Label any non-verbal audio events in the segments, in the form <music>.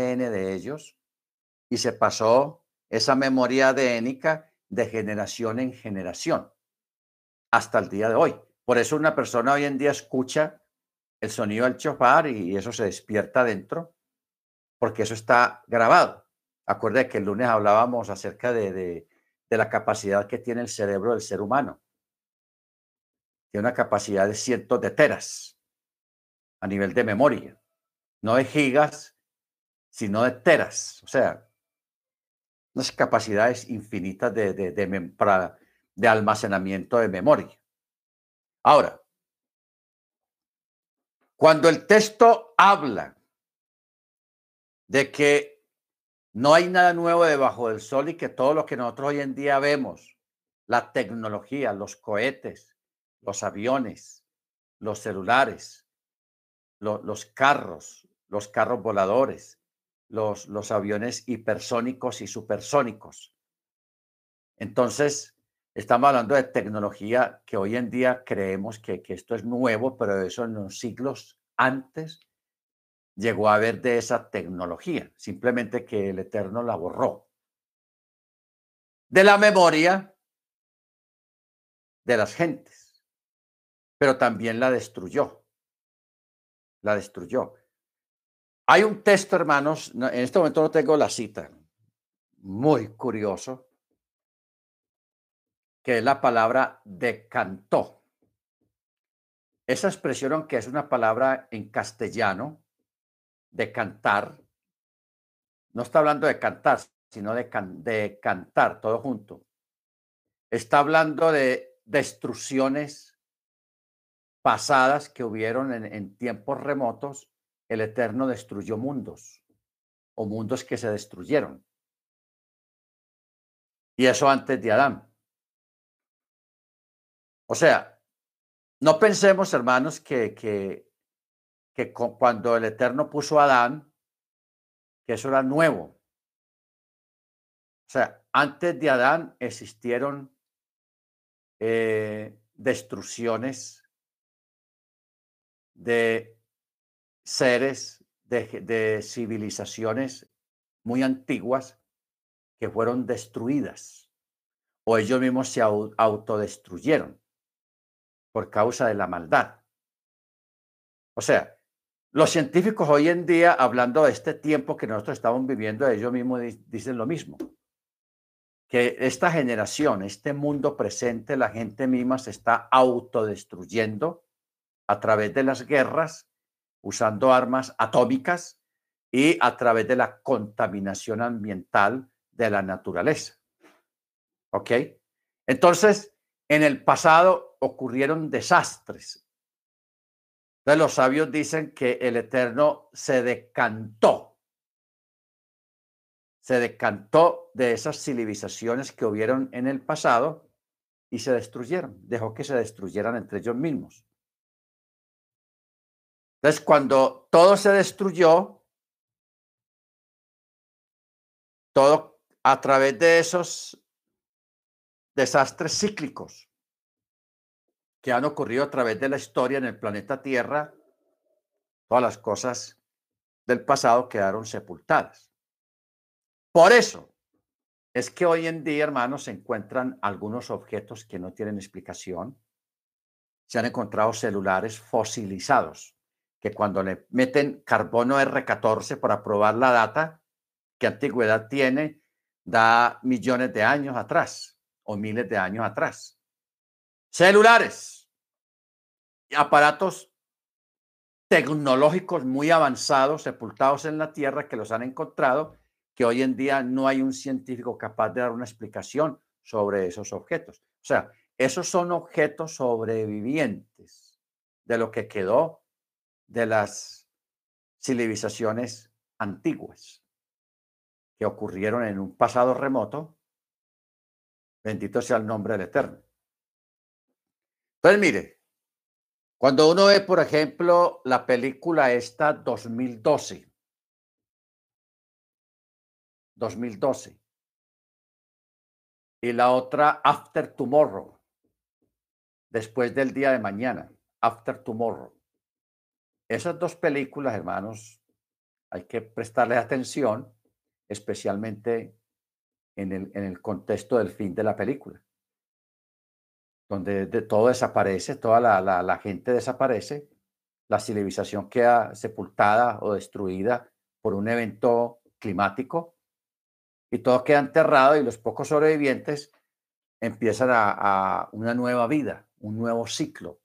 de ellos y se pasó esa memoria adénica de generación en generación hasta el día de hoy. Por eso una persona hoy en día escucha el sonido del chofar y eso se despierta dentro, porque eso está grabado. Acuerde que el lunes hablábamos acerca de la capacidad que tiene el cerebro del ser humano. Tiene una capacidad de cientos de teras a nivel de memoria, no de gigas, sino de teras. O sea, unas capacidades infinitas de, de, de, de almacenamiento de memoria. Ahora, cuando el texto habla de que no hay nada nuevo debajo del sol y que todo lo que nosotros hoy en día vemos, la tecnología, los cohetes, los aviones, los celulares, lo, los carros, los carros voladores, los, aviones hipersónicos y supersónicos. Entonces, estamos hablando de tecnología que hoy en día creemos que, que esto es nuevo, pero eso en los siglos antes llegó a haber de esa tecnología, simplemente que el Eterno la borró. De la memoria de las gentes, pero también la destruyó. La destruyó. Hay un texto, hermanos, en este momento no tengo la cita, muy curioso, que es la palabra decantó. Esa expresión, aunque es una palabra en castellano, de cantar, no está hablando de cantar, sino de, can, de cantar, todo junto. Está hablando de destrucciones pasadas que hubieron en tiempos remotos el Eterno destruyó mundos o mundos que se destruyeron. Y eso antes de Adán. O sea, no pensemos, hermanos, que, que, que cuando el Eterno puso a Adán, que eso era nuevo. O sea, antes de Adán existieron eh, destrucciones de seres de, civilizaciones muy antiguas que fueron destruidas o ellos mismos se autodestruyeron por causa de la maldad. O sea, los científicos hoy en día, hablando de este tiempo que nosotros estamos viviendo, ellos mismos dicen lo mismo, que esta generación, este mundo presente, la gente misma se está autodestruyendo a través de las guerras usando armas atómicas y a través de la contaminación ambiental de la naturaleza. ¿Ok? Entonces, en el pasado ocurrieron desastres. Los sabios dicen que el Eterno se decantó, se decantó de esas civilizaciones que hubieron en el pasado y se destruyeron, dejó que se destruyeran entre ellos mismos. Entonces, cuando todo se destruyó, todo a través de esos desastres cíclicos que han ocurrido a través de la historia en el planeta Tierra, todas las cosas del pasado quedaron sepultadas. Por eso es que hoy en día, hermanos, se encuentran algunos objetos que no tienen explicación. Se han encontrado celulares fosilizados que cuando le meten carbono R14 para probar la data, qué antigüedad tiene, da millones de años atrás o miles de años atrás. Celulares aparatos tecnológicos muy avanzados, sepultados en la Tierra, que los han encontrado, que hoy en día no hay un científico capaz de dar una explicación sobre esos objetos. O sea, esos son objetos sobrevivientes de lo que quedó de las civilizaciones antiguas que ocurrieron en un pasado remoto. Bendito sea el nombre del Eterno. Entonces, mire, cuando uno ve, por ejemplo, la película esta 2012, 2012, y la otra After Tomorrow, después del día de mañana, After Tomorrow. Esas dos películas, hermanos, hay que prestarle atención, especialmente en el, en el contexto del fin de la película, donde de, todo desaparece, toda la, la, gente desaparece, la civilización queda sepultada o destruida por un evento climático y todo queda enterrado y los pocos sobrevivientes empiezan a, una nueva vida, un nuevo ciclo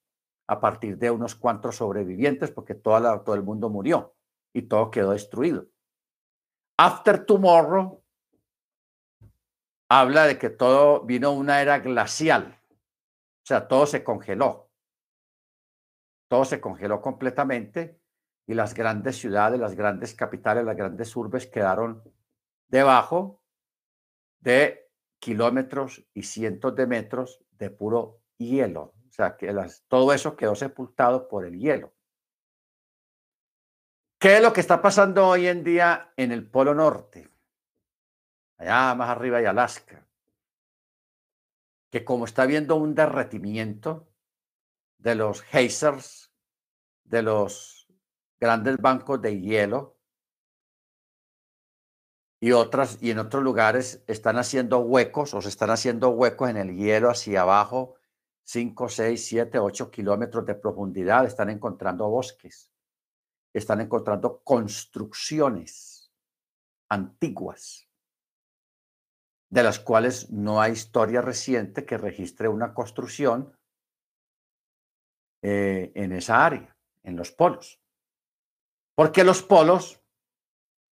a partir de unos cuantos sobrevivientes porque todo el mundo murió y todo quedó destruido. After Tomorrow habla de que todo vino una era glacial, o sea, todo se congeló. Todo se congeló completamente y las grandes ciudades, las grandes capitales, las grandes urbes quedaron debajo de kilómetros y cientos de metros de puro hielo. Sea, que todo eso quedó sepultado por el hielo. ¿Qué es lo que está pasando hoy en día en el Polo Norte? Allá más arriba hay Alaska. Que como está habiendo un derretimiento de los geysers, de los grandes bancos de hielo, y otras y en otros lugares están haciendo huecos o se están haciendo huecos en el hielo hacia abajo, 5, 6, 7, 8 kilómetros de profundidad, están encontrando bosques, están encontrando construcciones antiguas, de las cuales no hay historia reciente que registre una construcción eh, en esa área, en los polos. Porque los polos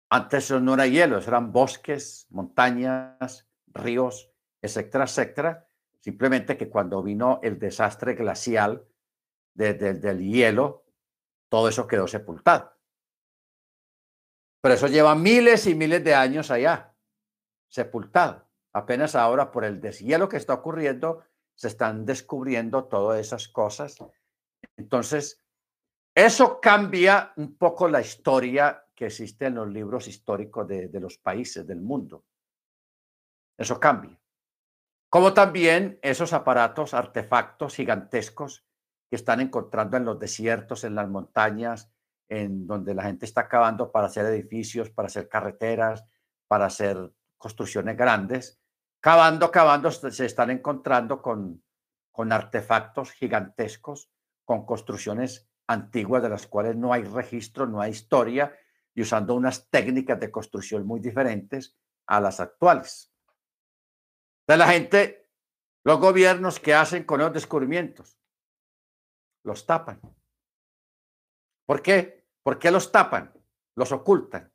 antes no era hielo, eran bosques, montañas, ríos, etcétera, etcétera. Simplemente que cuando vino el desastre glacial del hielo, todo eso quedó sepultado. Pero eso lleva miles y miles de años allá, sepultado. Apenas ahora por el deshielo que está ocurriendo, se están descubriendo todas esas cosas. Entonces, eso cambia un poco la historia que existe en los libros históricos de, de los países del mundo. Eso cambia. Como también esos aparatos, artefactos gigantescos que están encontrando en los desiertos, en las montañas, en donde la gente está cavando para hacer edificios, para hacer carreteras, para hacer construcciones grandes. Cavando, cavando, se están encontrando con, con artefactos gigantescos, con construcciones antiguas de las cuales no hay registro, no hay historia, y usando unas técnicas de construcción muy diferentes a las actuales. De la gente, los gobiernos que hacen con los descubrimientos, los tapan. ¿Por qué? ¿Por qué los tapan? Los ocultan.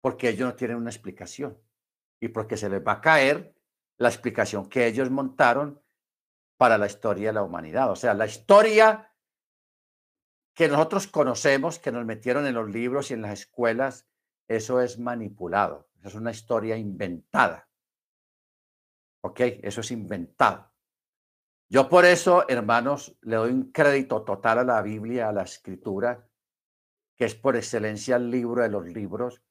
Porque ellos no tienen una explicación y porque se les va a caer la explicación que ellos montaron para la historia de la humanidad. O sea, la historia que nosotros conocemos, que nos metieron en los libros y en las escuelas, eso es manipulado, es una historia inventada. ¿Ok? Eso es inventado. Yo por eso, hermanos, le doy un crédito total a la Biblia, a la escritura, que es por excelencia el libro de los libros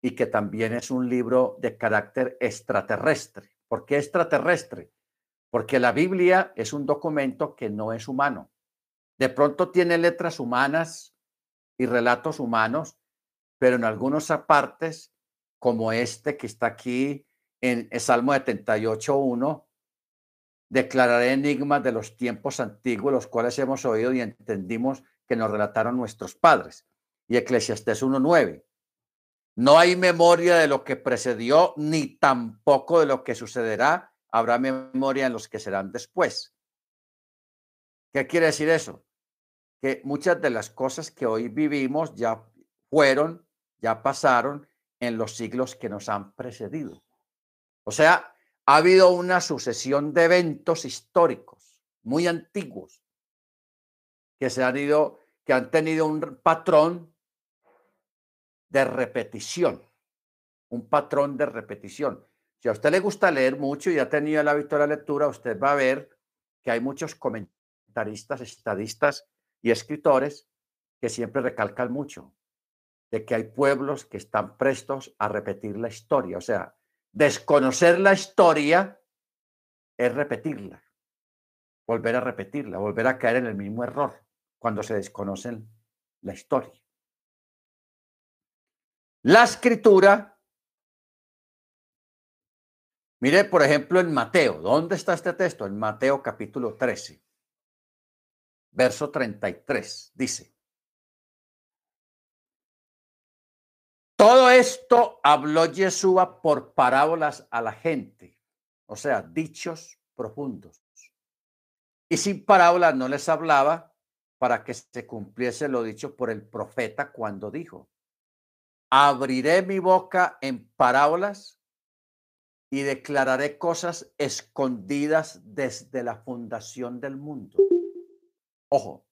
y que también es un libro de carácter extraterrestre. ¿Por qué extraterrestre? Porque la Biblia es un documento que no es humano. De pronto tiene letras humanas y relatos humanos, pero en algunos apartes, como este que está aquí en el Salmo 78.1, declararé enigmas de los tiempos antiguos, los cuales hemos oído y entendimos que nos relataron nuestros padres. Y Eclesiastés 1.9. No hay memoria de lo que precedió, ni tampoco de lo que sucederá. Habrá memoria en los que serán después. ¿Qué quiere decir eso? Que muchas de las cosas que hoy vivimos ya fueron, ya pasaron en los siglos que nos han precedido. O sea, ha habido una sucesión de eventos históricos muy antiguos que se han ido, que han tenido un patrón de repetición, un patrón de repetición. Si a usted le gusta leer mucho y ha tenido el hábito de la lectura, usted va a ver que hay muchos comentarios estadistas y escritores que siempre recalcan mucho de que hay pueblos que están prestos a repetir la historia. O sea, desconocer la historia es repetirla, volver a repetirla, volver a caer en el mismo error cuando se desconocen la historia. La escritura, mire por ejemplo en Mateo, ¿dónde está este texto? En Mateo capítulo 13, verso 33, dice. Todo esto habló Yeshua por parábolas a la gente, o sea, dichos profundos. Y sin parábolas no les hablaba para que se cumpliese lo dicho por el profeta cuando dijo, abriré mi boca en parábolas y declararé cosas escondidas desde la fundación del mundo. Ojo,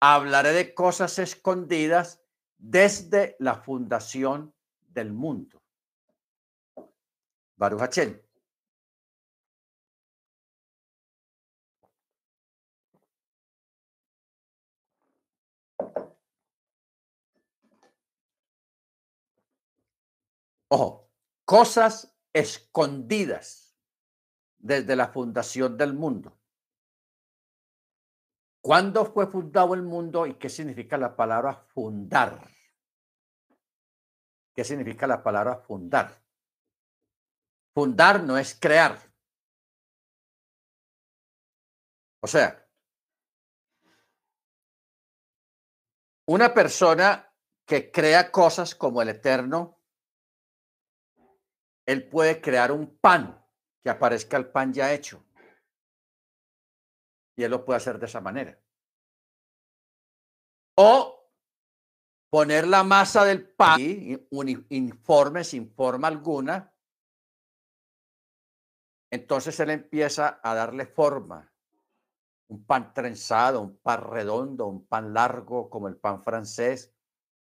hablaré de cosas escondidas desde la fundación del mundo. Baruch Ojo, cosas escondidas desde la fundación del mundo. ¿Cuándo fue fundado el mundo y qué significa la palabra fundar? ¿Qué significa la palabra fundar? Fundar no es crear. O sea, una persona que crea cosas como el eterno, él puede crear un pan, que aparezca el pan ya hecho. Y él lo puede hacer de esa manera. O poner la masa del pan, informe, sin forma alguna. Entonces él empieza a darle forma. Un pan trenzado, un pan redondo, un pan largo como el pan francés.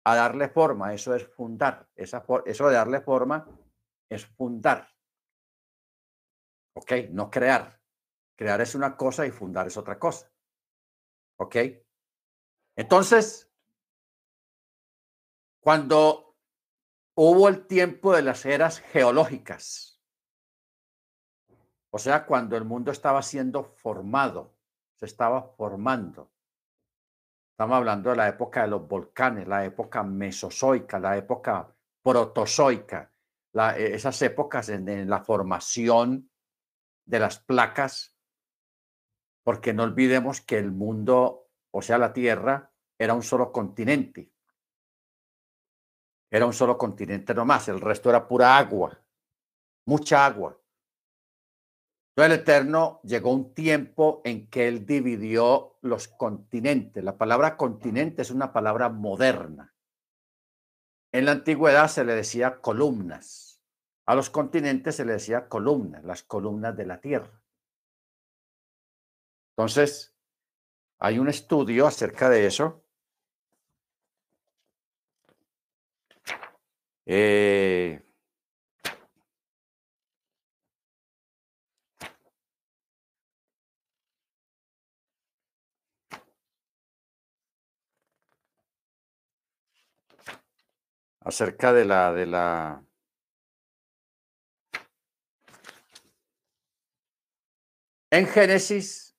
A darle forma, eso es fundar. Esa, eso de darle forma es fundar. ¿Ok? No crear. Crear es una cosa y fundar es otra cosa. ¿Ok? Entonces, cuando hubo el tiempo de las eras geológicas, o sea, cuando el mundo estaba siendo formado, se estaba formando. Estamos hablando de la época de los volcanes, la época mesozoica, la época protozoica, esas épocas en la formación de las placas porque no olvidemos que el mundo, o sea, la Tierra, era un solo continente. Era un solo continente nomás, el resto era pura agua, mucha agua. Entonces el Eterno llegó un tiempo en que Él dividió los continentes. La palabra continente es una palabra moderna. En la antigüedad se le decía columnas. A los continentes se le decía columnas, las columnas de la Tierra. Entonces, hay un estudio acerca de eso. Eh, acerca de la de la en Génesis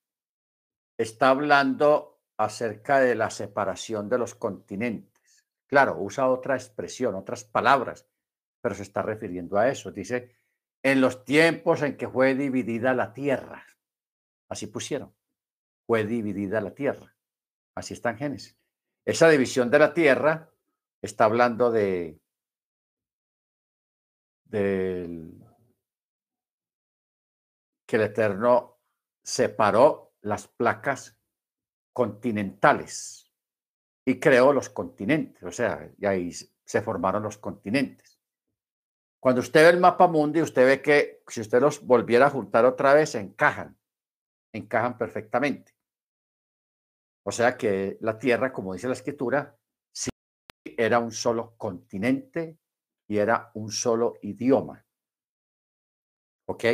está hablando acerca de la separación de los continentes. Claro, usa otra expresión, otras palabras, pero se está refiriendo a eso. Dice, en los tiempos en que fue dividida la tierra. Así pusieron. Fue dividida la tierra. Así está en Génesis. Esa división de la tierra está hablando de que el Eterno separó las placas continentales y creó los continentes, o sea, y ahí se formaron los continentes. Cuando usted ve el mapa mundi, usted ve que si usted los volviera a juntar otra vez, encajan, encajan perfectamente. O sea que la Tierra, como dice la escritura, sí era un solo continente y era un solo idioma. ¿Ok?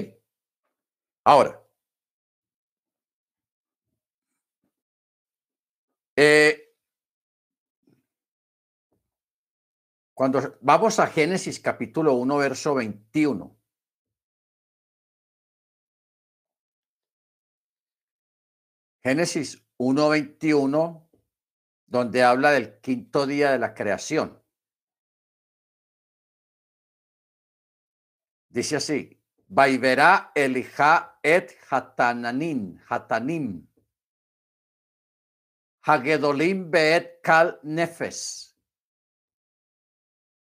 Ahora, Eh, cuando vamos a Génesis capítulo 1, verso 21. Génesis 1.21, donde habla del quinto día de la creación. Dice así, Vaivera Elija et Hatananin, Hatanim, Hagedolim Beet Kal Nefes,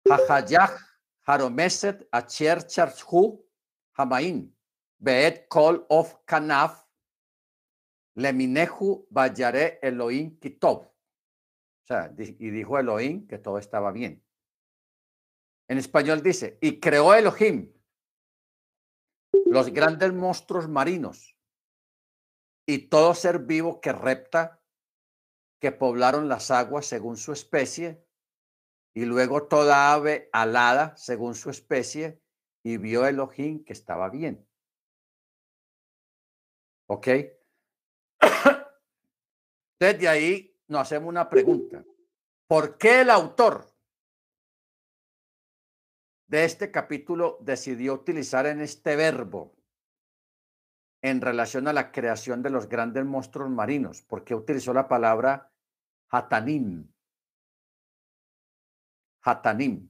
Hahayach Haromeset Acher Charhu Hamain, Beet Kol of Kanaf, Leminehu Bayare Elohim Kitov. O sea, y dijo Elohim que todo estaba bien. En español dice, y creó Elohim los grandes monstruos marinos y todo ser vivo que repta, que poblaron las aguas según su especie, y luego toda ave alada según su especie, y vio Elohim que estaba bien. ¿Ok? <coughs> Desde ahí nos hacemos una pregunta. ¿Por qué el autor de este capítulo decidió utilizar en este verbo en relación a la creación de los grandes monstruos marinos? ¿Por qué utilizó la palabra hatanim? Hatanim.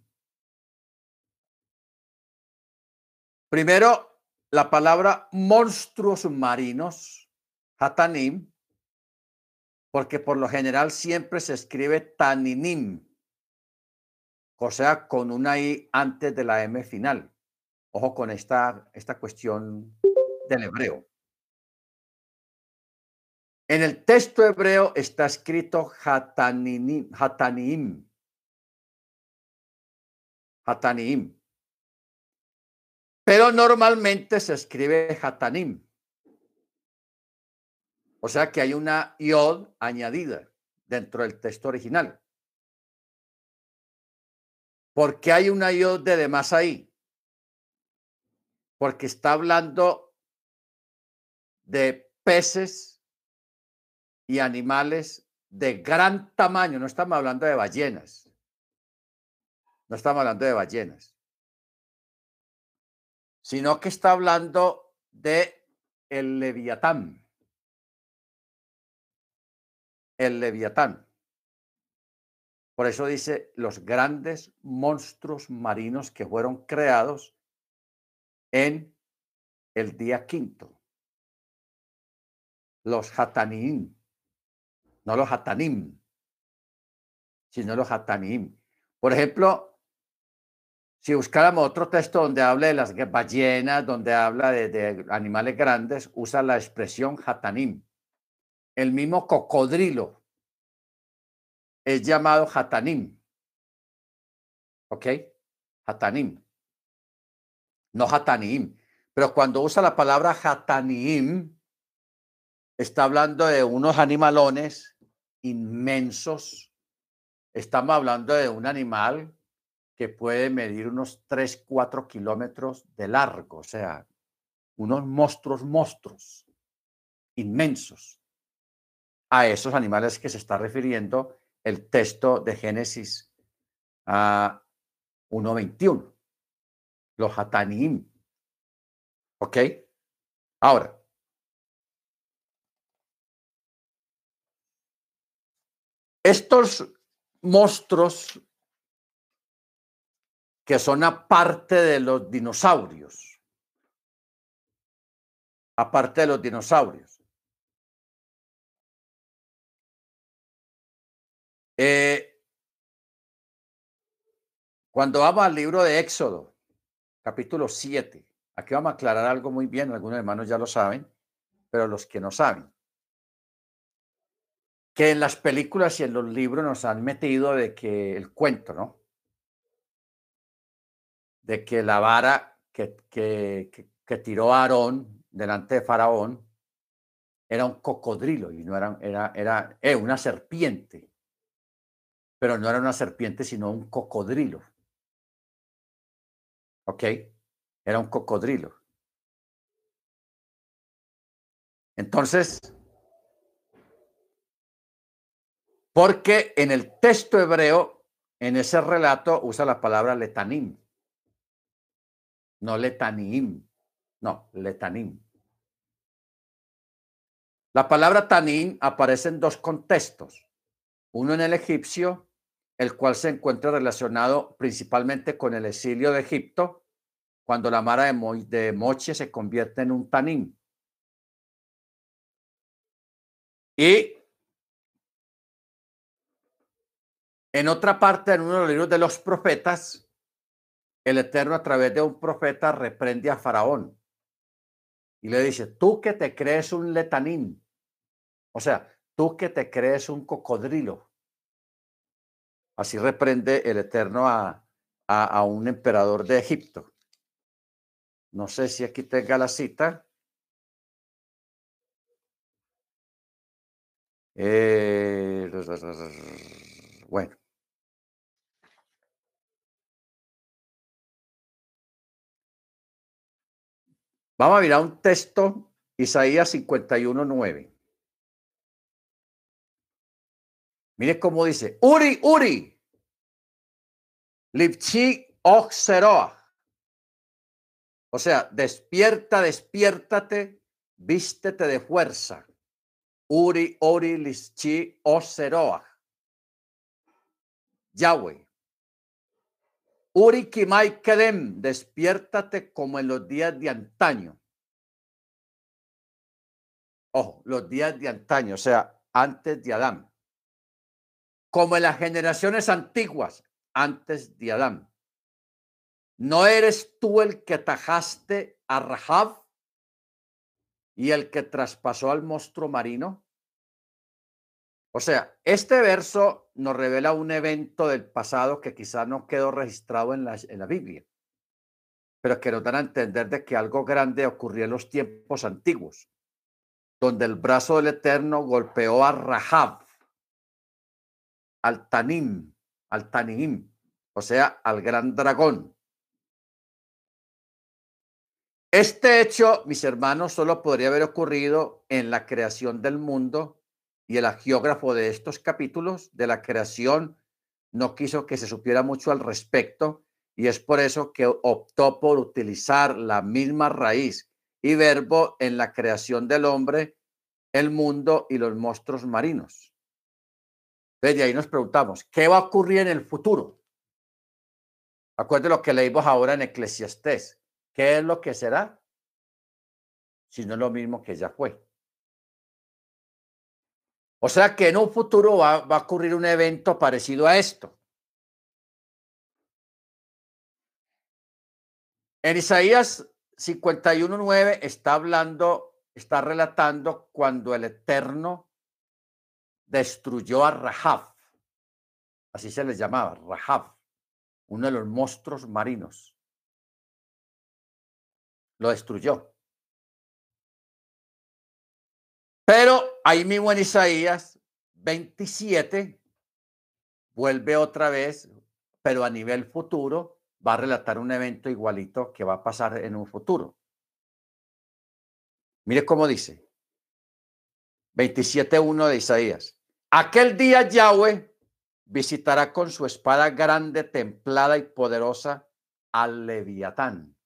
Primero, la palabra monstruos marinos, hatanim, porque por lo general siempre se escribe taninim, o sea, con una I antes de la M final. Ojo con esta, esta cuestión del hebreo. En el texto hebreo está escrito hatanim, hatanim, hatanim, pero normalmente se escribe hatanim. O sea que hay una iod añadida dentro del texto original. ¿Por qué hay una iod de demás ahí? Porque está hablando de peces y animales de gran tamaño. No estamos hablando de ballenas. No estamos hablando de ballenas. Sino que está hablando de el leviatán el leviatán. Por eso dice los grandes monstruos marinos que fueron creados en el día quinto. Los hatanim, no los hatanim, sino los hatanim. Por ejemplo, si buscáramos otro texto donde habla de las ballenas, donde habla de, de animales grandes, usa la expresión hatanim el mismo cocodrilo es llamado Hatanim. ¿Ok? Hatanim. No Hatanim. Pero cuando usa la palabra Hatanim, está hablando de unos animalones inmensos. Estamos hablando de un animal que puede medir unos 3, 4 kilómetros de largo, o sea, unos monstruos, monstruos inmensos a esos animales que se está refiriendo el texto de Génesis a 1.21, los hatanim. ¿Ok? Ahora, estos monstruos que son aparte de los dinosaurios, aparte de los dinosaurios, Eh, cuando vamos al libro de Éxodo, capítulo 7, aquí vamos a aclarar algo muy bien, algunos hermanos ya lo saben, pero los que no saben, que en las películas y en los libros nos han metido de que el cuento, ¿no? De que la vara que, que, que, tiró Aarón delante de Faraón era un cocodrilo y no era, era, era eh, una serpiente pero no era una serpiente, sino un cocodrilo. ¿Ok? Era un cocodrilo. Entonces, porque en el texto hebreo, en ese relato, usa la palabra letanim. No letanim, no, letanim. La palabra tanim aparece en dos contextos. Uno en el egipcio el cual se encuentra relacionado principalmente con el exilio de Egipto, cuando la mara de, moche se convierte en un tanín. Y en otra parte, en uno de los libros de los profetas, el Eterno a través de un profeta reprende a Faraón y le dice, tú que te crees un letanín, o sea, tú que te crees un cocodrilo. Así reprende el Eterno a, a, un emperador de Egipto. No sé si aquí tenga la cita. Eh, bueno. Vamos a mirar un texto, Isaías 51.9. Mire cómo dice, Uri, Uri, Lipchi Oxeroa. O sea, despierta, despiértate, vístete de fuerza. Uri, Uri, Lipchi Oxeroa. Yahweh. Uri Kimai Kedem, despiértate como en los días de antaño. Ojo, los días de antaño, o sea, antes de Adán. Como en las generaciones antiguas, antes de Adán. ¿No eres tú el que tajaste a Rahab y el que traspasó al monstruo marino? O sea, este verso nos revela un evento del pasado que quizás no quedó registrado en la, en la Biblia, pero que nos dan a entender de que algo grande ocurrió en los tiempos antiguos, donde el brazo del Eterno golpeó a Rahab, al Tanim, al Tanim, o sea, al gran dragón. Este hecho, mis hermanos, solo podría haber ocurrido en la creación del mundo y el geógrafo de estos capítulos de la creación no quiso que se supiera mucho al respecto y es por eso que optó por utilizar la misma raíz y verbo en la creación del hombre, el mundo y los monstruos marinos. Desde ahí nos preguntamos, ¿qué va a ocurrir en el futuro? Acuérdense lo que leímos ahora en Eclesiastés. ¿Qué es lo que será? Si no es lo mismo que ya fue. O sea que en un futuro va, a ocurrir un evento parecido a esto. En Isaías 51.9 está hablando, está relatando cuando el Eterno destruyó a Rahab. Así se les llamaba, Rahab, uno de los monstruos marinos. Lo destruyó. Pero ahí mismo en Isaías 27 vuelve otra vez, pero a nivel futuro, va a relatar un evento igualito que va a pasar en un futuro. Mire cómo dice. 27.1 de Isaías. Aquel día Yahweh visitará con su espada grande, templada y poderosa al Leviatán,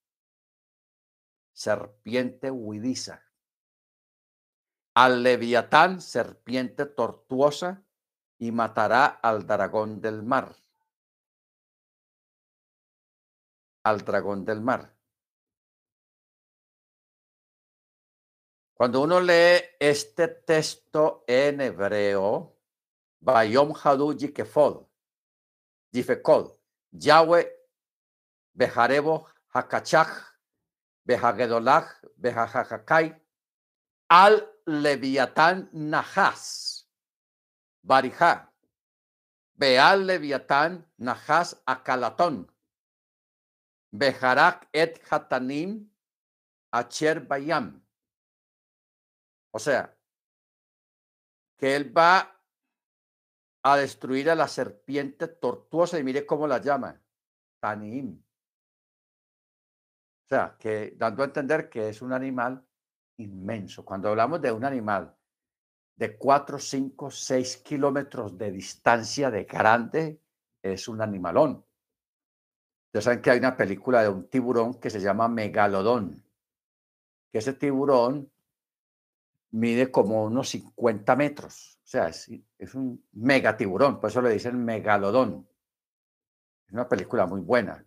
serpiente huidiza al leviatán, serpiente tortuosa, y matará al dragón del mar. Al dragón del mar. Cuando uno lee este texto en hebreo, Bayom Hadu Yikefod, Yifekod, Yahweh Bejarebo Hakachach, Behagedolach, Behajakai, al Leviatán Najas, Barijá, Beal Leviatán Najas Akalatón, Bejarak et Hatanim Acher Bayam. O sea, que él va a destruir a la serpiente tortuosa y mire cómo la llama, Tanim. O sea, que dando a entender que es un animal inmenso. Cuando hablamos de un animal de 4, 5, 6 kilómetros de distancia de grande, es un animalón. Ustedes saben que hay una película de un tiburón que se llama Megalodón, que ese tiburón mide como unos 50 metros. O sea, es, es un megatiburón, por eso le dicen Megalodón. Es una película muy buena.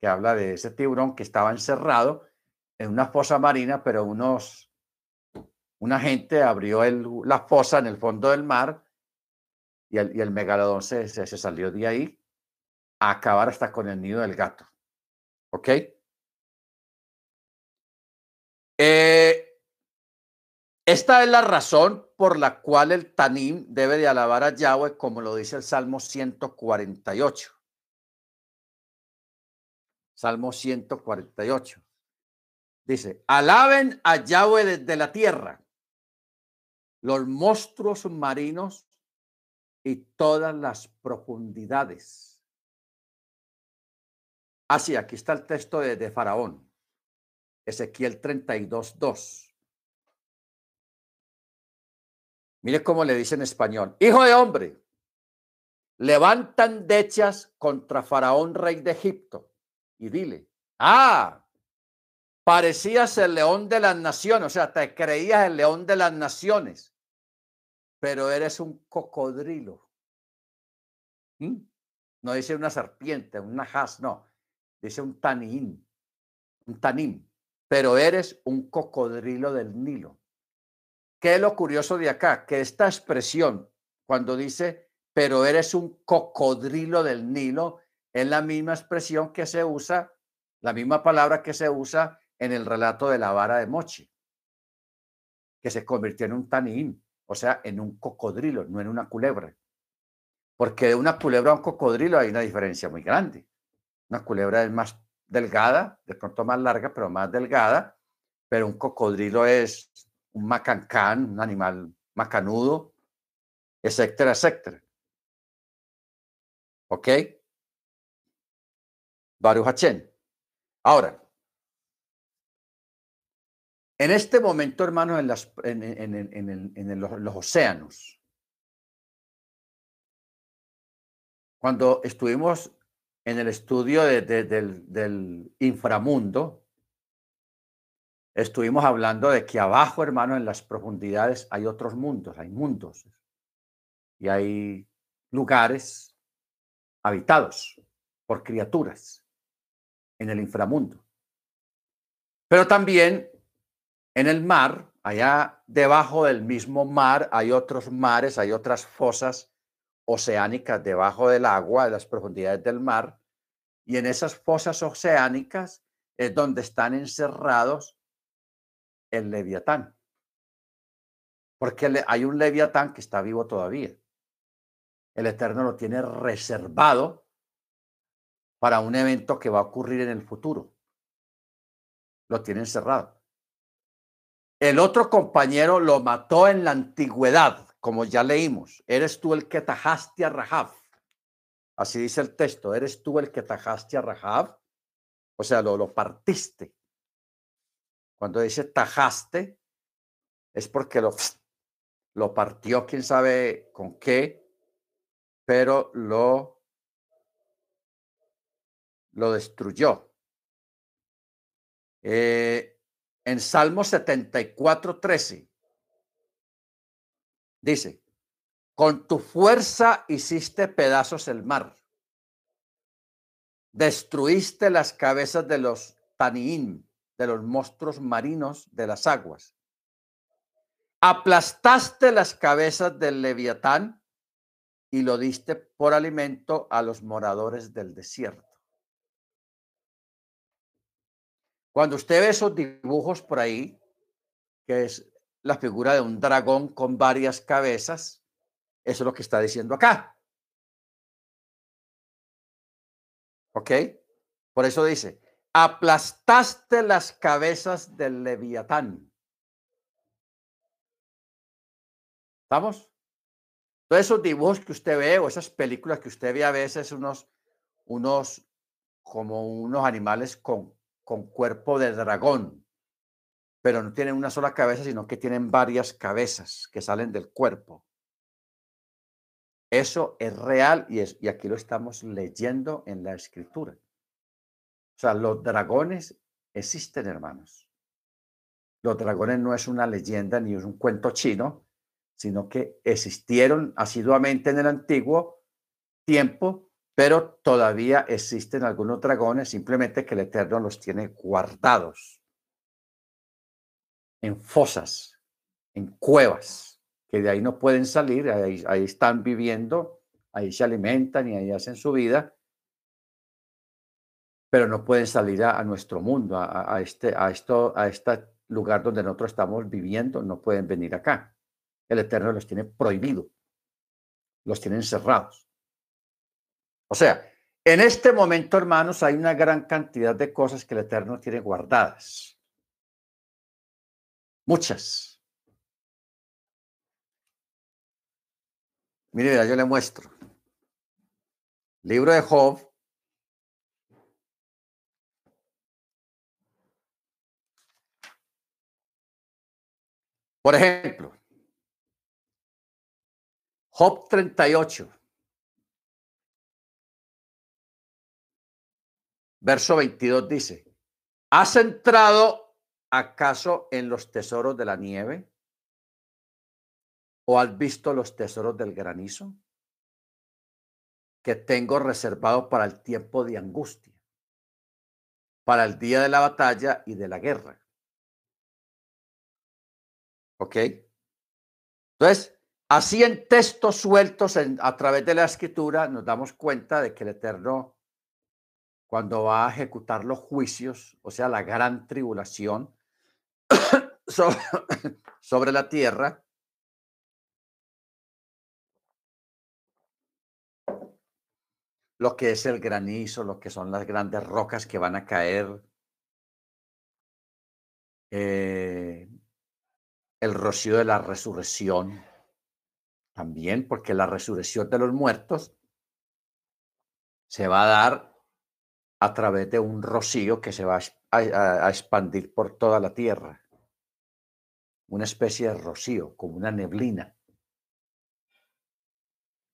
que habla de ese tiburón que estaba encerrado en una fosa marina, pero unos, una gente abrió el, la fosa en el fondo del mar y el, y el megalodón se, se, salió de ahí a acabar hasta con el nido del gato. ¿Ok? Eh, esta es la razón por la cual el Tanim debe de alabar a Yahweh, como lo dice el Salmo 148. Salmo 148. Dice, alaben a Yahweh desde la tierra, los monstruos submarinos y todas las profundidades. Así, aquí está el texto de, de Faraón, Ezequiel 32, 2. Mire cómo le dice en español. Hijo de hombre, levantan dechas contra Faraón, rey de Egipto, y dile, ah, parecías el león de las naciones, o sea, te creías el león de las naciones, pero eres un cocodrilo. ¿Mm? No dice una serpiente, una has, no, dice un tanín, un tanín, pero eres un cocodrilo del Nilo. ¿Qué es lo curioso de acá? Que esta expresión, cuando dice, pero eres un cocodrilo del Nilo, es la misma expresión que se usa, la misma palabra que se usa en el relato de la vara de Mochi, que se convirtió en un tanín, o sea, en un cocodrilo, no en una culebra. Porque de una culebra a un cocodrilo hay una diferencia muy grande. Una culebra es más delgada, de pronto más larga, pero más delgada, pero un cocodrilo es un macancán, un animal macanudo, etcétera, etcétera. ¿Ok? Baruch Ahora, en este momento, hermanos, en, los, océanos, cuando estuvimos en el estudio del, del inframundo, estuvimos hablando de que abajo, hermano, en las profundidades hay otros mundos, hay mundos y hay lugares habitados por criaturas en el inframundo. Pero también en el mar, allá debajo del mismo mar, hay otros mares, hay otras fosas oceánicas debajo del agua, de las profundidades del mar, y en esas fosas oceánicas es donde están encerrados el leviatán. Porque hay un leviatán que está vivo todavía. El Eterno lo tiene reservado para un evento que va a ocurrir en el futuro. Lo tiene encerrado. El otro compañero lo mató en la antigüedad, como ya leímos. Eres tú el que tajaste a Rahab. Así dice el texto. Eres tú el que tajaste a Rahab. O sea, lo, lo partiste. Cuando dice tajaste, es porque lo, lo partió, quién sabe con qué, pero lo, lo destruyó. Eh, en Salmo 74, 13, dice, con tu fuerza hiciste pedazos el mar, destruiste las cabezas de los Taniín de los monstruos marinos de las aguas. Aplastaste las cabezas del leviatán y lo diste por alimento a los moradores del desierto. Cuando usted ve esos dibujos por ahí, que es la figura de un dragón con varias cabezas, eso es lo que está diciendo acá. ¿Ok? Por eso dice, aplastaste las cabezas del leviatán. ¿Estamos? Todos esos dibujos que usted ve o esas películas que usted ve a veces, unos, unos como unos animales con, con cuerpo de dragón, pero no tienen una sola cabeza, sino que tienen varias cabezas que salen del cuerpo. Eso es real y, es, y aquí lo estamos leyendo en la escritura. O sea, los dragones existen, hermanos. Los dragones no es una leyenda ni es un cuento chino, sino que existieron asiduamente en el antiguo tiempo, pero todavía existen algunos dragones, simplemente que el Eterno los tiene guardados en fosas, en cuevas, que de ahí no pueden salir, ahí, están viviendo, ahí se alimentan y ahí hacen su vida, pero no pueden salir a, nuestro mundo, a, este, a, esto, a este lugar donde nosotros estamos viviendo, no pueden venir acá. El Eterno los tiene prohibido, los tiene encerrados. O sea, en este momento, hermanos, hay una gran cantidad de cosas que el Eterno tiene guardadas. Muchas. Mire, yo le muestro. Libro de Job, Por ejemplo, Job 38, verso 22 dice, ¿has entrado acaso en los tesoros de la nieve? ¿O has visto los tesoros del granizo? Que tengo reservado para el tiempo de angustia, para el día de la batalla y de la guerra ¿Ok? Entonces, así en textos sueltos a través de la escritura nos damos cuenta de que el Eterno, cuando va a ejecutar los juicios, o sea, la gran tribulación <coughs> <coughs> sobre, la tierra, lo que es el granizo, lo que son las grandes rocas que van a caer, eh, el rocío de la resurrección también, porque la resurrección de los muertos se va a dar a través de un rocío que se va a, expandir por toda la tierra. Una especie de rocío, como una neblina.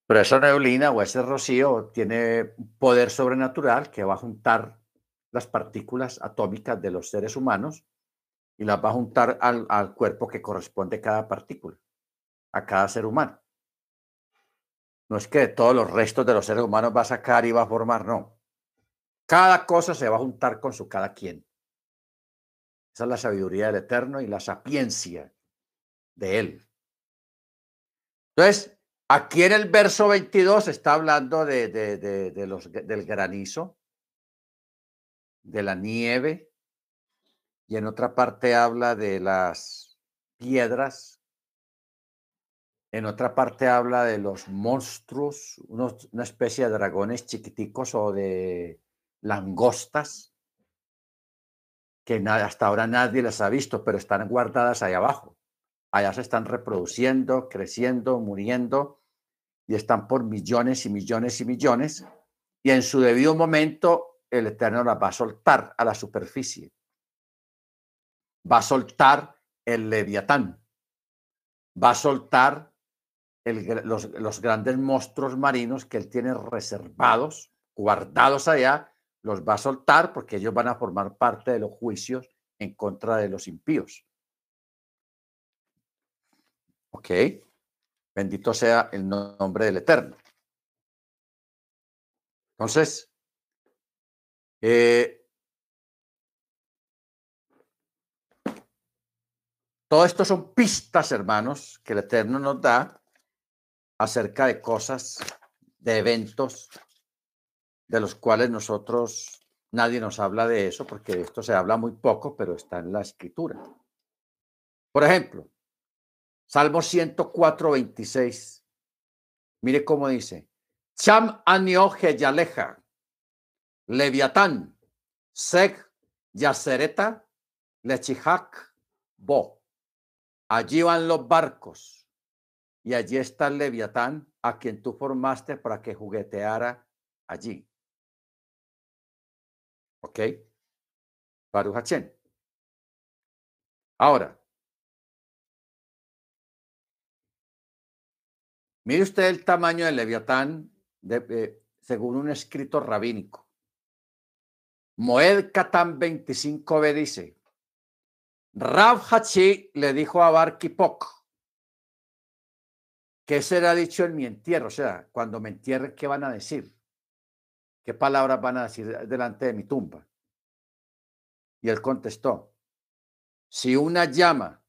Pero esa neblina o ese rocío tiene poder sobrenatural que va a juntar las partículas atómicas de los seres humanos y las va a juntar al, al cuerpo que corresponde a cada partícula, a cada ser humano. No es que todos los restos de los seres humanos va a sacar y va a formar, no. Cada cosa se va a juntar con su cada quien. Esa es la sabiduría del Eterno y la sapiencia de Él. Entonces, aquí en el verso 22 está hablando de, de, de, de los, del granizo, de la nieve, y en otra parte habla de las piedras, en otra parte habla de los monstruos, una especie de dragones chiquiticos o de langostas, que hasta ahora nadie las ha visto, pero están guardadas ahí abajo. Allá se están reproduciendo, creciendo, muriendo, y están por millones y millones y millones, y en su debido momento el Eterno las va a soltar a la superficie va a soltar el leviatán, va a soltar los, grandes monstruos marinos que él tiene reservados, guardados allá, los va a soltar porque ellos van a formar parte de los juicios en contra de los impíos. ¿Ok? Bendito sea el nombre del Eterno. Entonces, eh, Todo esto son pistas, hermanos, que el Eterno nos da acerca de cosas, de eventos, de los cuales nosotros, nadie nos habla de eso, porque de esto se habla muy poco, pero está en la escritura. Por ejemplo, Salmo 104, 26. Mire cómo dice. Cham anioje yaleja, leviatán, seg yacereta, lechihak, bo. Allí van los barcos y allí está el leviatán a quien tú formaste para que jugueteara allí. ¿Ok? Baruch Ahora, mire usted el tamaño del leviatán de, según un escrito rabínico. Moed Catán 25b dice, Rav Hachi le dijo a Bar Kipok que será dicho en mi entierro, o sea, cuando me entierren, ¿qué van a decir? ¿Qué palabras van a decir delante de mi tumba? Y él contestó, si una llama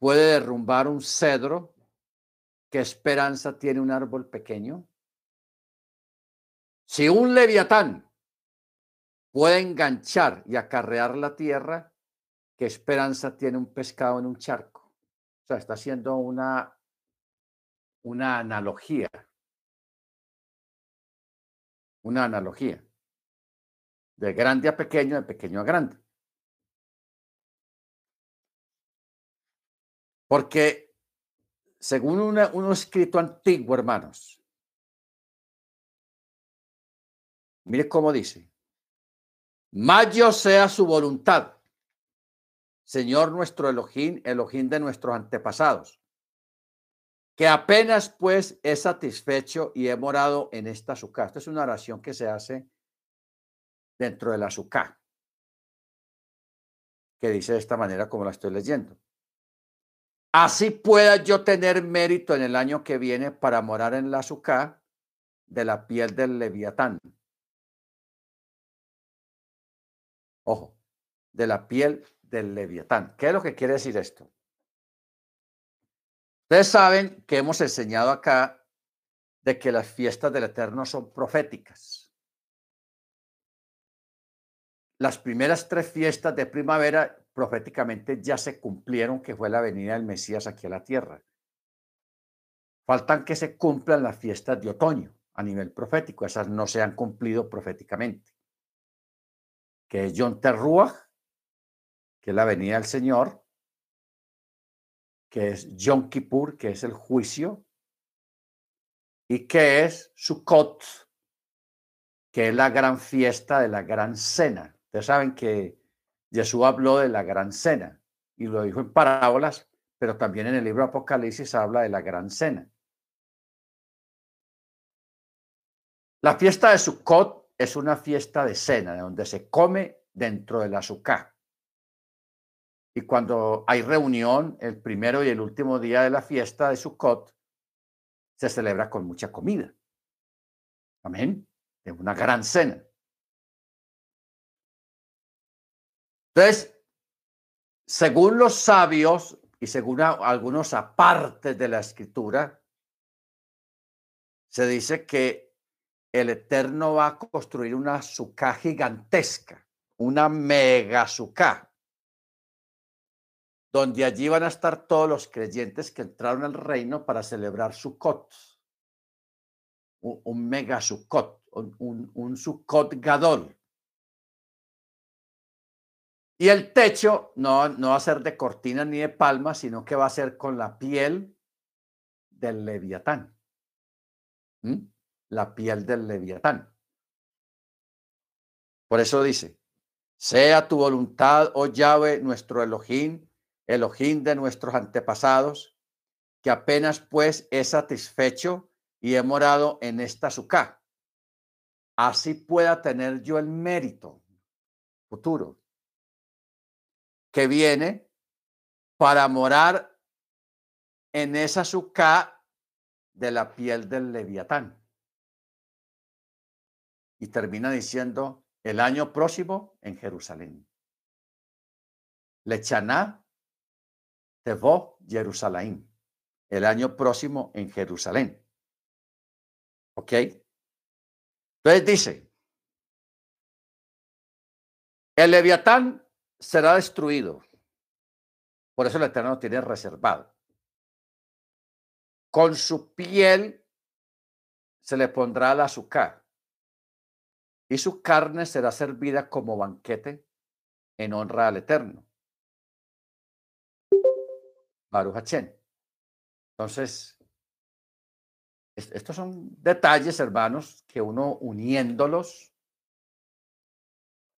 puede derrumbar un cedro, ¿qué esperanza tiene un árbol pequeño? Si un leviatán puede enganchar y acarrear la tierra, ¿qué esperanza tiene un pescado en un charco? O sea, está haciendo una, una analogía. Una analogía. De grande a pequeño, de pequeño a grande. Porque según un escrito antiguo, hermanos, mire cómo dice, mayo sea su voluntad, Señor nuestro Elohim, Elohim de nuestros antepasados, que apenas pues he satisfecho y he morado en esta azúcar. Esta es una oración que se hace dentro del azúcar, que dice de esta manera como la estoy leyendo. Así pueda yo tener mérito en el año que viene para morar en la azúcar de la piel del leviatán. Ojo, de la piel del leviatán. ¿Qué es lo que quiere decir esto? Ustedes saben que hemos enseñado acá de que las fiestas del Eterno son proféticas. Las primeras tres fiestas de primavera proféticamente ya se cumplieron, que fue la venida del Mesías aquí a la tierra. Faltan que se cumplan las fiestas de otoño a nivel profético. Esas no se han cumplido proféticamente. Que es Yom Teruah, que es la venida del Señor, que es Yom Kippur, que es el juicio, y que es Sukkot, que es la gran fiesta de la gran cena. Ustedes saben que Jesús habló de la gran cena y lo dijo en parábolas, pero también en el libro Apocalipsis habla de la gran cena. La fiesta de Sukkot es una fiesta de cena, donde se come dentro del azúcar. Y cuando hay reunión, el primero y el último día de la fiesta de Sukkot, se celebra con mucha comida. Amén. Es una gran cena. Entonces, según los sabios y según algunos apartes de la escritura, se dice que el Eterno va a construir una azúcar gigantesca, una mega azúcar, donde allí van a estar todos los creyentes que entraron al reino para celebrar Sukkot, un, un mega Sukkot, un, un Sukkot Gadol. Y el techo no, no va a ser de cortina ni de palma, sino que va a ser con la piel del leviatán. La piel del leviatán. Por eso dice, sea tu voluntad, oh Yahweh, nuestro Elohim, Elohim de nuestros antepasados, que apenas pues he satisfecho y he morado en esta suká. Así pueda tener yo el mérito futuro que viene para morar en esa suká de la piel del leviatán. Y termina diciendo el año próximo en Jerusalén. Lechaná Tevo Jerusalén. El año próximo en Jerusalén. ¿Ok? Entonces dice, el leviatán será destruido. Por eso el Eterno tiene reservado. Con su piel se le pondrá el azúcar y su carne será servida como banquete en honra al Eterno. Baruch Entonces, estos son detalles, hermanos, que uno uniéndolos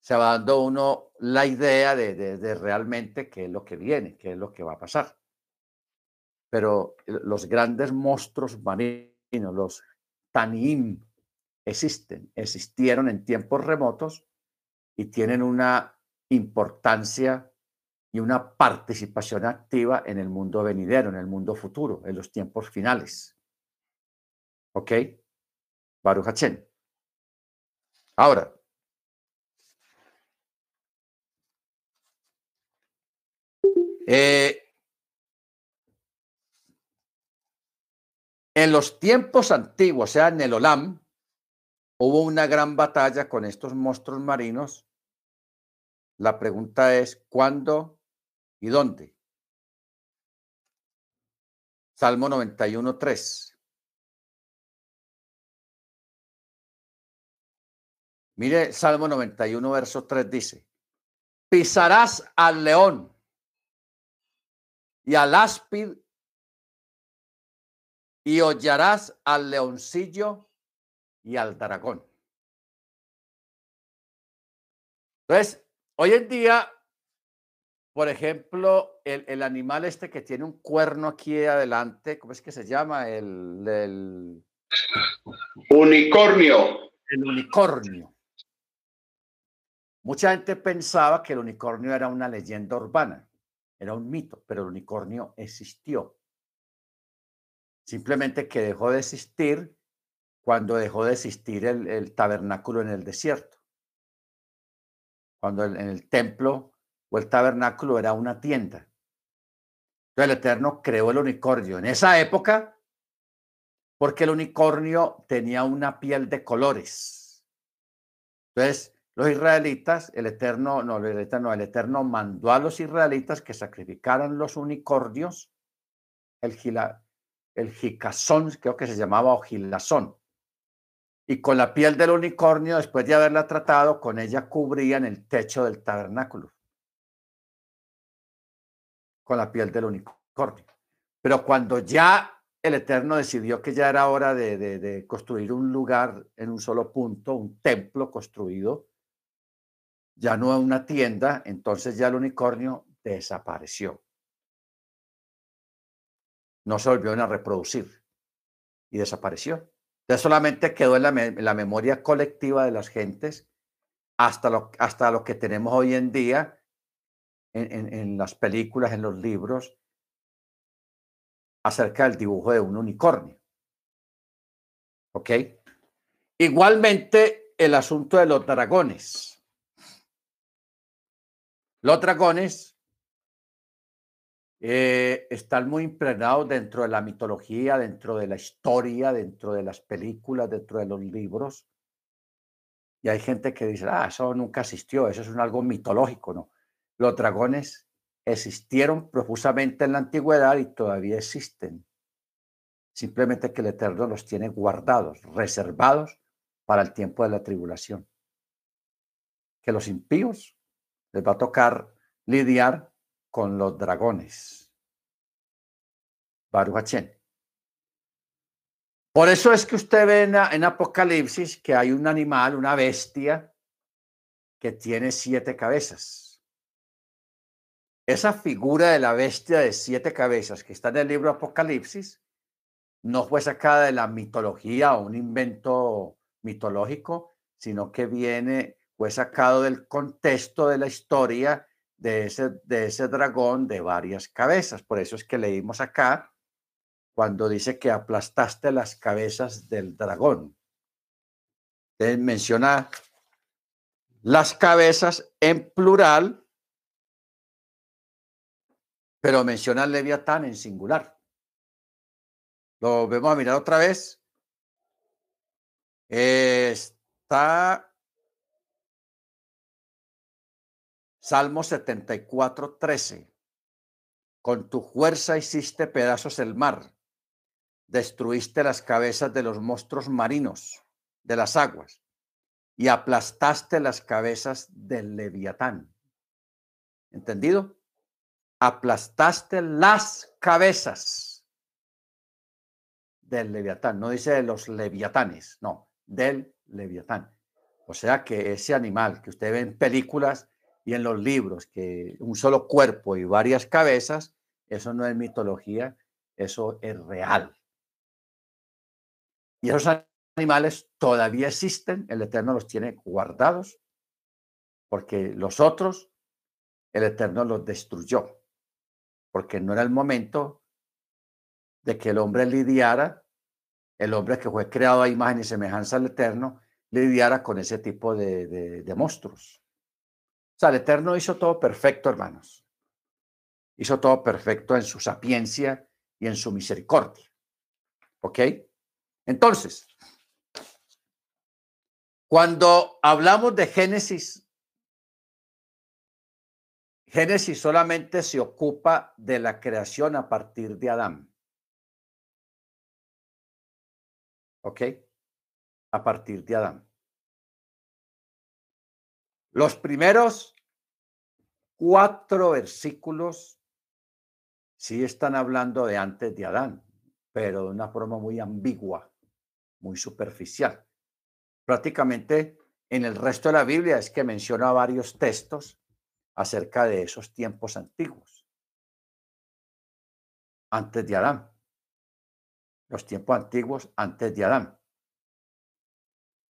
se va dando uno la idea de, realmente qué es lo que viene, qué es lo que va a pasar. Pero los grandes monstruos marinos, los Tanim, existen, existieron en tiempos remotos y tienen una importancia y una participación activa en el mundo venidero, en el mundo futuro, en los tiempos finales. ¿Ok? Baruch Ahora, eh, en los tiempos antiguos, o sea, en el Olam, hubo una gran batalla con estos monstruos marinos. La pregunta es, ¿cuándo y dónde? Salmo 91, 3. Mire, Salmo 91, verso 3 dice, pisarás al león y al áspid y hollarás al leoncillo y al dragón. Entonces, hoy en día, por ejemplo, el, animal este que tiene un cuerno aquí adelante, ¿cómo es que se llama? El, el... unicornio. El unicornio. Mucha gente pensaba que el unicornio era una leyenda urbana, era un mito, pero el unicornio existió. Simplemente que dejó de existir cuando dejó de existir el, tabernáculo en el desierto. Cuando en el templo o el tabernáculo era una tienda. Entonces el Eterno creó el unicornio en esa época porque el unicornio tenía una piel de colores. Entonces, los israelitas, el Eterno, no, el Eterno, el Eterno mandó a los israelitas que sacrificaran los unicornios, el, gila, el jicazón, creo que se llamaba o gilazón. Y con la piel del unicornio, después de haberla tratado, con ella cubrían el techo del tabernáculo. Con la piel del unicornio. Pero cuando ya el Eterno decidió que ya era hora de, construir un lugar en un solo punto, un templo construido, ya no una tienda, entonces ya el unicornio desapareció. No se volvió a reproducir y desapareció. Entonces solamente quedó en la, memoria colectiva de las gentes hasta lo, hasta lo que tenemos hoy en día en, en las películas, en los libros, acerca del dibujo de un unicornio. ¿Ok? Igualmente el asunto de los dragones. Los dragones eh, están muy impregnados dentro de la mitología, dentro de la historia, dentro de las películas, dentro de los libros. Y hay gente que dice, ah, eso nunca existió, eso es un algo mitológico, ¿no? Los dragones existieron profusamente en la antigüedad y todavía existen. Simplemente que el Eterno los tiene guardados, reservados para el tiempo de la tribulación. Que los impíos les va a tocar lidiar con los dragones. Baruch Por eso es que usted ve en, Apocalipsis que hay un animal, una bestia, que tiene siete cabezas. Esa figura de la bestia de siete cabezas que está en el libro Apocalipsis no fue sacada de la mitología o un invento mitológico, sino que viene fue sacado del contexto de la historia de ese, de ese dragón de varias cabezas. Por eso es que leímos acá cuando dice que aplastaste las cabezas del dragón. Él menciona las cabezas en plural, pero menciona Leviatán en singular. Lo vemos a mirar otra vez. Está Salmo 74, 13. Con tu fuerza hiciste pedazos el mar, destruiste las cabezas de los monstruos marinos de las aguas y aplastaste las cabezas del leviatán. ¿Entendido? Aplastaste las cabezas del leviatán. No dice de los leviatanes, no, del leviatán. O sea que ese animal que usted ve en películas y en los libros que un solo cuerpo y varias cabezas, eso no es mitología, eso es real. Y esos animales todavía existen, el Eterno los tiene guardados, porque los otros, el Eterno los destruyó, porque no era el momento de que el hombre lidiara, el hombre que fue creado a imagen y semejanza al Eterno, lidiara con ese tipo de, de monstruos. O sea, el Eterno hizo todo perfecto, hermanos. Hizo todo perfecto en su sapiencia y en su misericordia. ¿Ok? Entonces, cuando hablamos de Génesis, Génesis solamente se ocupa de la creación a partir de Adán. ¿Ok? A partir de Adán. Los primeros cuatro versículos sí están hablando de antes de Adán, pero de una forma muy ambigua, muy superficial. Prácticamente en el resto de la Biblia es que menciona varios textos acerca de esos tiempos antiguos, antes de Adán. Los tiempos antiguos antes de Adán.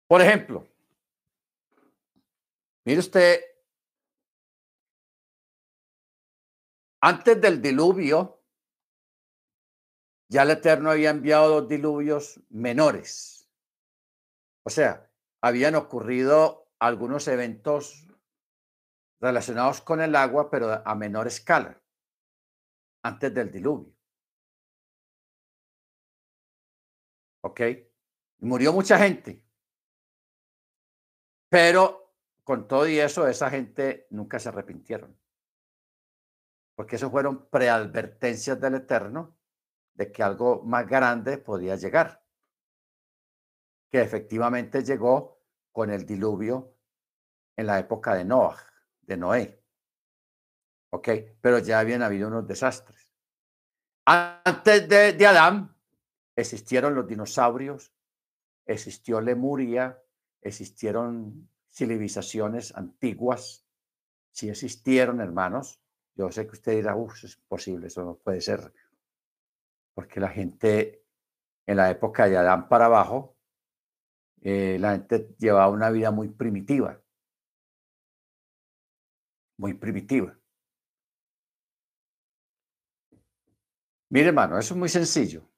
Por ejemplo, mire usted, antes del diluvio, ya el Eterno había enviado dos diluvios menores. O sea, habían ocurrido algunos eventos relacionados con el agua, pero a menor escala, antes del diluvio. ¿Ok? Murió mucha gente. Pero con todo y eso, esa gente nunca se arrepintieron. Porque eso fueron preadvertencias del Eterno de que algo más grande podía llegar. Que efectivamente llegó con el diluvio en la época de Noah de Noé. ¿Ok? Pero ya habían habido unos desastres. Antes de, Adán existieron los dinosaurios, existió Lemuria, existieron civilizaciones antiguas. Si existieron, hermanos, yo sé que usted dirá, uff, es posible, eso no puede ser. Porque la gente en la época de Adán para abajo, eh, la gente llevaba una vida muy primitiva muy primitiva. Mire, hermano, eso es muy sencillo.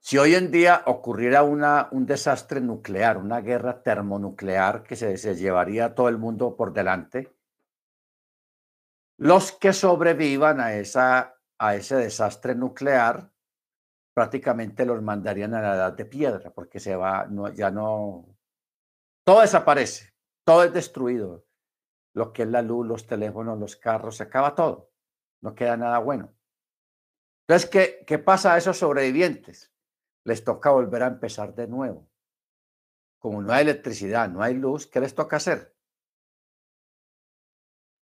Si hoy en día ocurriera una, un desastre nuclear, una guerra termonuclear que se, se llevaría a todo el mundo por delante, los que sobrevivan a, esa, a ese desastre nuclear prácticamente los mandarían a la edad de piedra, porque se va, no, ya no, todo desaparece, todo es destruido lo que es la luz, los teléfonos, los carros, se acaba todo. No queda nada bueno. Entonces, ¿qué, qué pasa a esos sobrevivientes? Les toca volver a empezar de nuevo. Como no hay electricidad, no hay luz, ¿qué les toca hacer?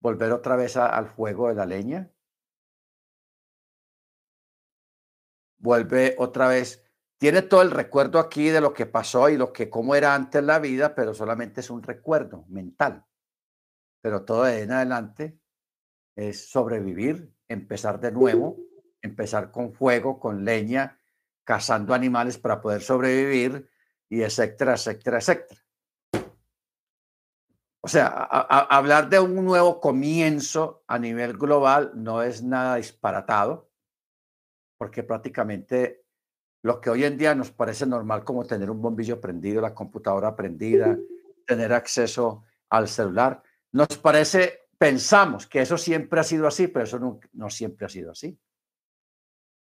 Volver otra vez al fuego de la leña. Vuelve otra vez. Tiene todo el recuerdo aquí de lo que pasó y lo que cómo era antes la vida, pero solamente es un recuerdo mental pero todo de en adelante es sobrevivir, empezar de nuevo, <laughs> empezar con fuego, con leña, cazando animales para poder sobrevivir y etcétera, etcétera, etcétera. O sea, hablar de un nuevo comienzo a nivel global no es nada disparatado, porque prácticamente lo que hoy en día nos parece normal como tener un bombillo prendido, la computadora prendida, <laughs> tener acceso al celular, nos parece, pensamos que eso siempre ha sido así, pero eso no, siempre ha sido así.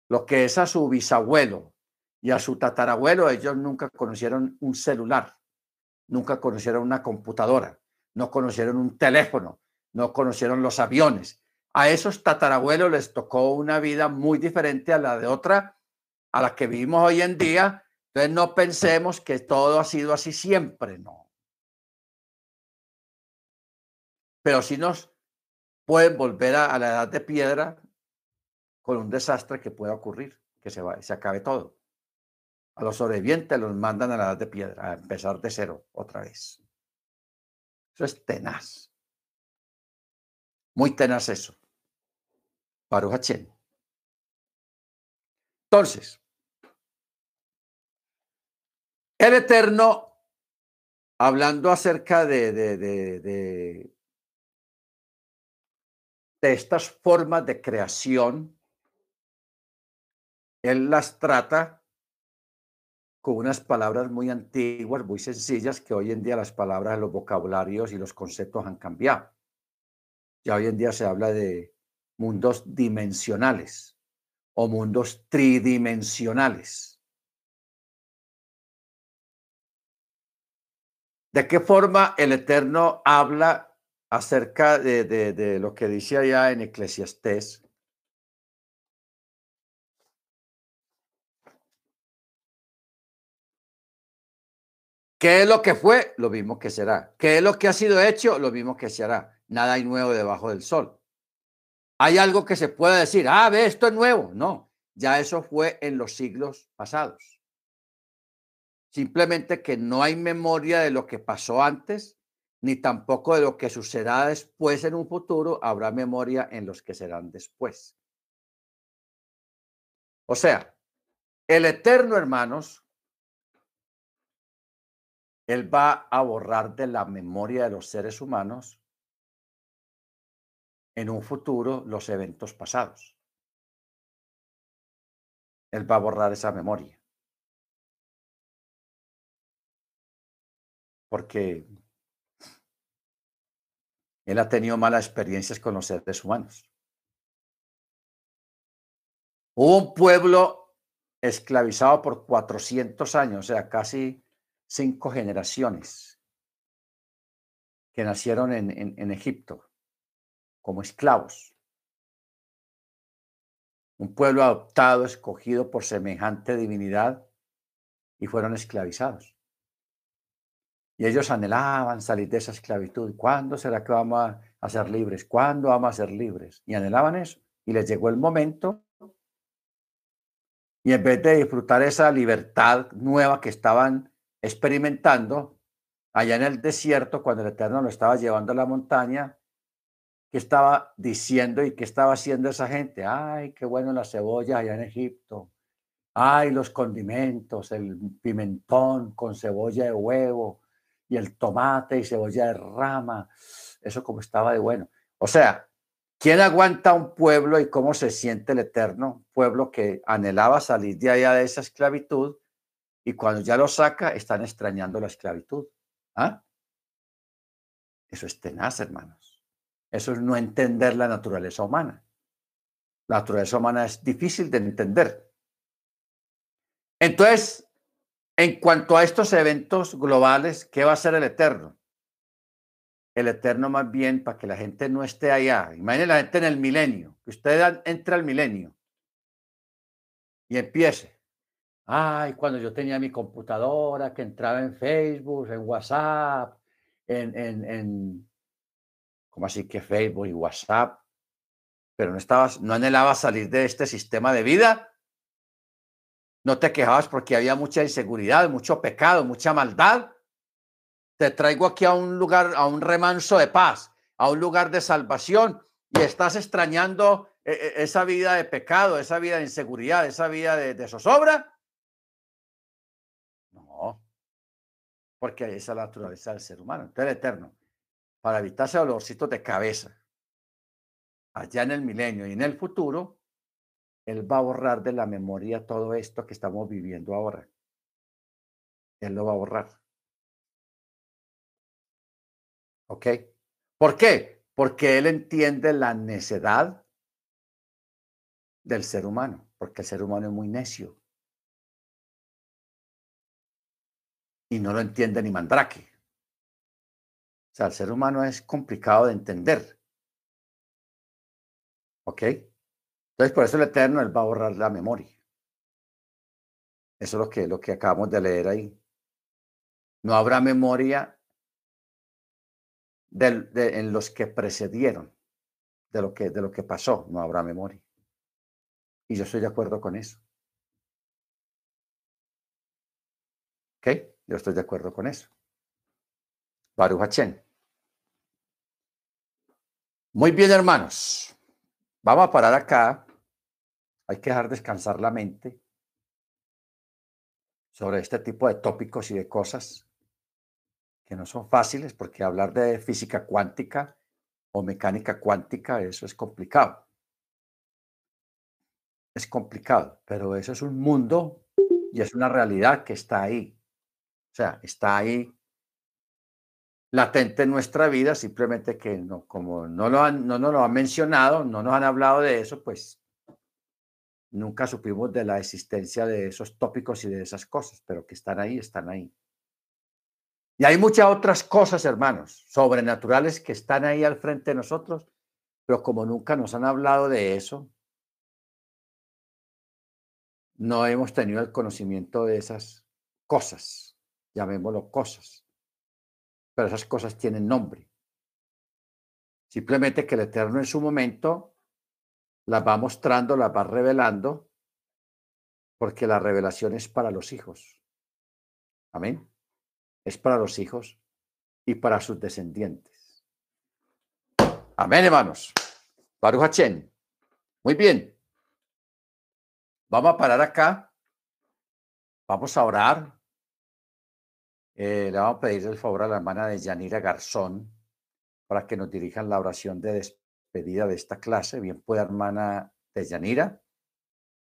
Lo que es a su bisabuelo y a su tatarabuelo, ellos nunca conocieron un celular, nunca conocieron una computadora, no conocieron un teléfono, no conocieron los aviones. A esos tatarabuelos les tocó una vida muy diferente a la de otra, a la que vivimos hoy en día. Entonces no pensemos que todo ha sido así siempre, no. Pero si nos pueden volver a, la edad de piedra con un desastre que pueda ocurrir, que se, va, se acabe todo. A los sobrevivientes los mandan a la edad de piedra, a empezar de cero otra vez. Eso es tenaz. Muy tenaz eso. Baruch Entonces, el Eterno, hablando acerca de estas formas de creación, él las trata con unas palabras muy antiguas, muy sencillas, que hoy en día las palabras, los vocabularios y los conceptos han cambiado. Ya hoy en día se habla de mundos dimensionales o mundos tridimensionales. ¿De qué forma el Eterno habla acerca de, de lo que dice allá en Eclesiastés? ¿Qué es lo que fue? Lo mismo que será. ¿Qué es lo que ha sido hecho? Lo mismo que se hará. Nada hay nuevo debajo del sol. ¿Hay algo que se pueda decir? Ah, ve, esto es nuevo. No, ya eso fue en los siglos pasados. Simplemente que no hay memoria de lo que pasó antes, ni tampoco de lo que sucederá después en un futuro. Habrá memoria en los que serán después. O sea, el eterno, hermanos, él va a borrar de la memoria de los seres humanos en un futuro los eventos pasados. Él va a borrar esa memoria. Porque él ha tenido malas experiencias con los seres humanos. Hubo un pueblo esclavizado por 400 años, o sea, casi cinco generaciones que nacieron en, Egipto como esclavos. Un pueblo adoptado, escogido por semejante divinidad y fueron esclavizados. Y ellos anhelaban salir de esa esclavitud. ¿Cuándo será que vamos a ser libres? ¿Cuándo vamos a ser libres? Y anhelaban eso. Y les llegó el momento. Y en vez de disfrutar esa libertad nueva que estaban experimentando allá en el desierto, cuando el Eterno lo estaba llevando a la montaña, ¿qué estaba diciendo y qué estaba haciendo esa gente? Ay, qué bueno la cebolla allá en Egipto. Ay, los condimentos, el pimentón con cebolla de huevo y el tomate y cebolla de rama. Eso como estaba de bueno. O sea, ¿quién aguanta un pueblo y cómo se siente el Eterno? Pueblo que anhelaba salir de allá de esa esclavitud y cuando ya lo saca, están extrañando la esclavitud. ¿Ah? Eso es tenaz, hermanos. Eso es no entender la naturaleza humana. La naturaleza humana es difícil de entender. Entonces, en cuanto a estos eventos globales, ¿qué va a ser el Eterno? El Eterno más bien para que la gente no esté allá. Imaginen la gente en el milenio, que usted entre al milenio y empiece Ay, cuando yo tenía mi computadora, que entraba en Facebook, en WhatsApp, en, en, en ¿cómo así que Facebook y WhatsApp? Pero no estabas, no anhelabas salir de este sistema de vida. No te quejabas porque había mucha inseguridad, mucho pecado, mucha maldad. Te traigo aquí a un lugar, a un remanso de paz, a un lugar de salvación y estás extrañando eh, eh, esa vida de pecado, esa vida de inseguridad, esa vida de, zozobra. porque esa es la naturaleza del ser humano. Entonces, el Eterno, para evitarse dolorcitos de cabeza, allá en el milenio y en el futuro, Él va a borrar de la memoria todo esto que estamos viviendo ahora. Él lo va a borrar. ¿Ok? ¿Por qué? Porque Él entiende la necedad del ser humano, porque el ser humano es muy necio. y no lo entiende ni Mandrake. O sea, el ser humano es complicado de entender. ¿Ok? Entonces, por eso el Eterno, Él va a borrar la memoria. Eso es lo que, lo que acabamos de leer ahí. No habrá memoria de, en los que precedieron, de lo que, de lo que pasó, no habrá memoria. Y yo estoy de acuerdo con eso. ¿Ok? Yo estoy de acuerdo con eso. Baruch Muy bien, hermanos. Vamos a parar acá. Hay que dejar descansar la mente sobre este tipo de tópicos y de cosas que no son fáciles porque hablar de física cuántica o mecánica cuántica, eso es complicado. Es complicado, pero eso es un mundo Y es una realidad que está ahí. O sea, está ahí latente en nuestra vida, simplemente que no, como no, lo han, no lo han mencionado, no nos han hablado de eso, pues nunca supimos de la existencia de esos tópicos y de esas cosas, pero que están ahí, están ahí. Y hay muchas otras cosas, hermanos, sobrenaturales que están ahí al frente de nosotros, pero como nunca nos han hablado de eso, no hemos tenido el conocimiento de esas cosas, llamémoslo cosas, pero esas cosas tienen nombre. Simplemente que el Eterno en su momento las va mostrando, las va revelando, porque la revelación es para los hijos. Amén. Es para los hijos y para sus descendientes. Amén, hermanos. Baruch Muy bien. Vamos a parar acá. Vamos a orar. Eh, le vamos a pedir el favor a la hermana de Yanira Garzón para que nos dirijan la oración de despedida de esta clase. Bien pueda, hermana de Yanira.